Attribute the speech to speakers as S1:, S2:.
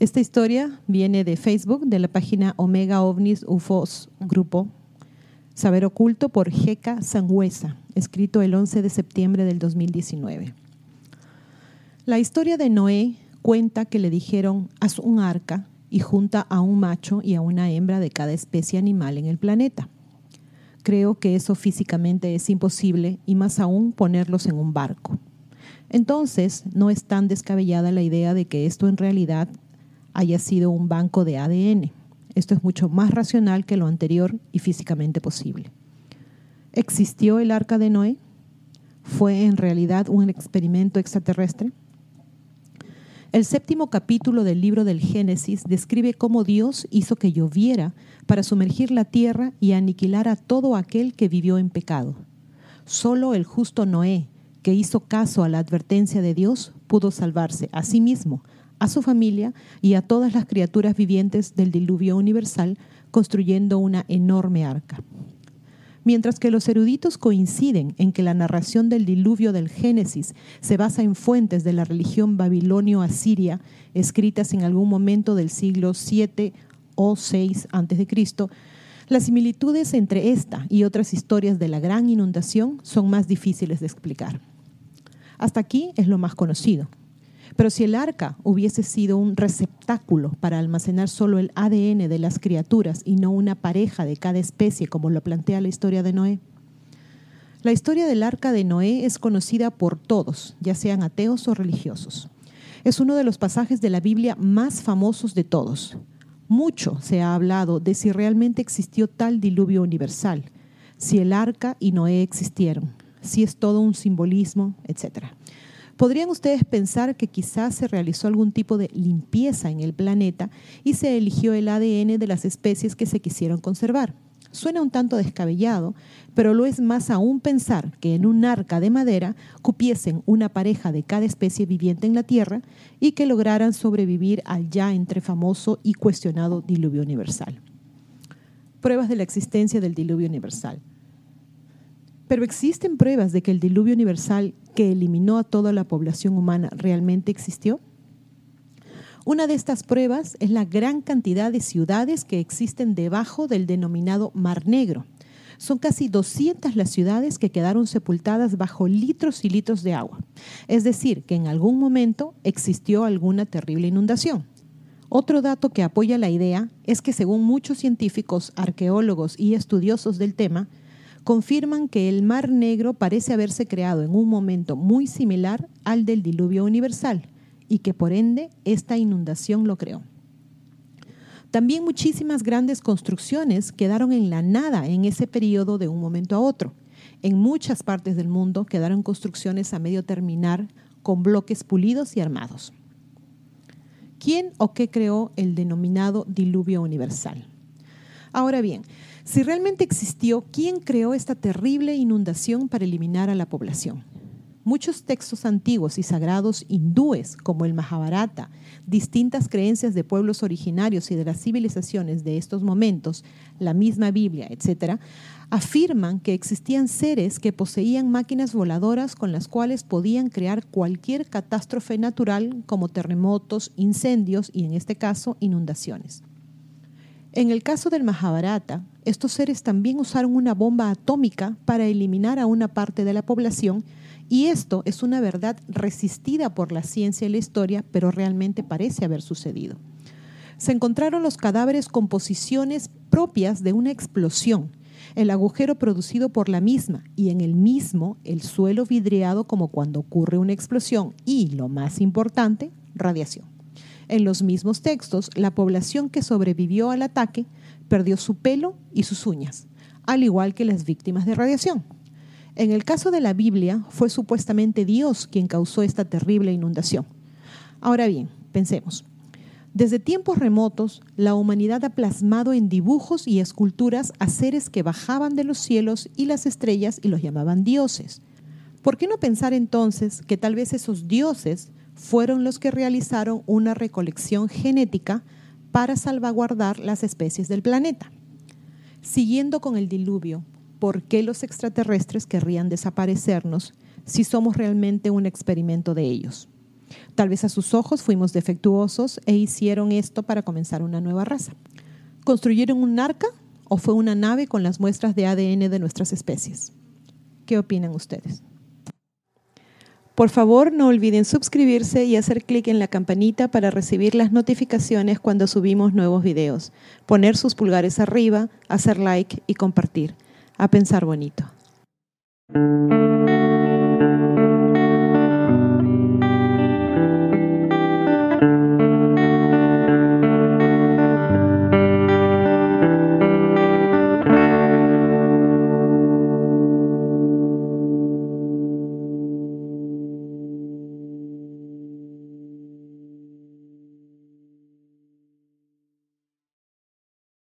S1: Esta historia viene de Facebook, de la página Omega OVNIS UFOS Grupo Saber Oculto por Jeca Sangüesa, escrito el 11 de septiembre del 2019. La historia de Noé cuenta que le dijeron, haz un arca y junta a un macho y a una hembra de cada especie animal en el planeta. Creo que eso físicamente es imposible y más aún ponerlos en un barco. Entonces, no es tan descabellada la idea de que esto en realidad haya sido un banco de ADN. Esto es mucho más racional que lo anterior y físicamente posible. ¿Existió el arca de Noé? ¿Fue en realidad un experimento extraterrestre? El séptimo capítulo del libro del Génesis describe cómo Dios hizo que lloviera para sumergir la tierra y aniquilar a todo aquel que vivió en pecado. Solo el justo Noé, que hizo caso a la advertencia de Dios, pudo salvarse a sí mismo, a su familia y a todas las criaturas vivientes del diluvio universal, construyendo una enorme arca. Mientras que los eruditos coinciden en que la narración del diluvio del Génesis se basa en fuentes de la religión babilonio-asiria escritas en algún momento del siglo 7 o 6 a.C., las similitudes entre esta y otras historias de la gran inundación son más difíciles de explicar. Hasta aquí es lo más conocido. Pero si el arca hubiese sido un receptáculo para almacenar solo el ADN de las criaturas y no una pareja de cada especie como lo plantea la historia de Noé, la historia del arca de Noé es conocida por todos, ya sean ateos o religiosos. Es uno de los pasajes de la Biblia más famosos de todos. Mucho se ha hablado de si realmente existió tal diluvio universal, si el arca y Noé existieron, si es todo un simbolismo, etcétera. ¿Podrían ustedes pensar que quizás se realizó algún tipo de limpieza en el planeta y se eligió el ADN de las especies que se quisieron conservar? Suena un tanto descabellado, pero lo es más aún pensar que en un arca de madera cupiesen una pareja de cada especie viviente en la Tierra y que lograran sobrevivir al ya entre famoso y cuestionado diluvio universal. Pruebas de la existencia del diluvio universal. Pero existen pruebas de que el diluvio universal que eliminó a toda la población humana realmente existió? Una de estas pruebas es la gran cantidad de ciudades que existen debajo del denominado Mar Negro. Son casi 200 las ciudades que quedaron sepultadas bajo litros y litros de agua. Es decir, que en algún momento existió alguna terrible inundación. Otro dato que apoya la idea es que según muchos científicos, arqueólogos y estudiosos del tema, confirman que el Mar Negro parece haberse creado en un momento muy similar al del diluvio universal y que por ende esta inundación lo creó. También muchísimas grandes construcciones quedaron en la nada en ese periodo de un momento a otro. En muchas partes del mundo quedaron construcciones a medio terminar con bloques pulidos y armados. ¿Quién o qué creó el denominado diluvio universal? Ahora bien, si realmente existió, ¿quién creó esta terrible inundación para eliminar a la población? Muchos textos antiguos y sagrados hindúes, como el Mahabharata, distintas creencias de pueblos originarios y de las civilizaciones de estos momentos, la misma Biblia, etc., afirman que existían seres que poseían máquinas voladoras con las cuales podían crear cualquier catástrofe natural como terremotos, incendios y, en este caso, inundaciones. En el caso del Mahabharata, estos seres también usaron una bomba atómica para eliminar a una parte de la población y esto es una verdad resistida por la ciencia y la historia, pero realmente parece haber sucedido. Se encontraron los cadáveres con posiciones propias de una explosión, el agujero producido por la misma y en el mismo el suelo vidriado como cuando ocurre una explosión y, lo más importante, radiación. En los mismos textos, la población que sobrevivió al ataque perdió su pelo y sus uñas, al igual que las víctimas de radiación. En el caso de la Biblia, fue supuestamente Dios quien causó esta terrible inundación. Ahora bien, pensemos. Desde tiempos remotos, la humanidad ha plasmado en dibujos y esculturas a seres que bajaban de los cielos y las estrellas y los llamaban dioses. ¿Por qué no pensar entonces que tal vez esos dioses fueron los que realizaron una recolección genética para salvaguardar las especies del planeta? Siguiendo con el diluvio, ¿por qué los extraterrestres querrían desaparecernos si somos realmente un experimento de ellos? Tal vez a sus ojos fuimos defectuosos e hicieron esto para comenzar una nueva raza. ¿Construyeron un arca o fue una nave con las muestras de ADN de nuestras especies? ¿Qué opinan ustedes? Por favor, no olviden suscribirse y hacer clic en la campanita para recibir las notificaciones cuando subimos nuevos videos, poner sus pulgares arriba, hacer like y compartir. A pensar bonito.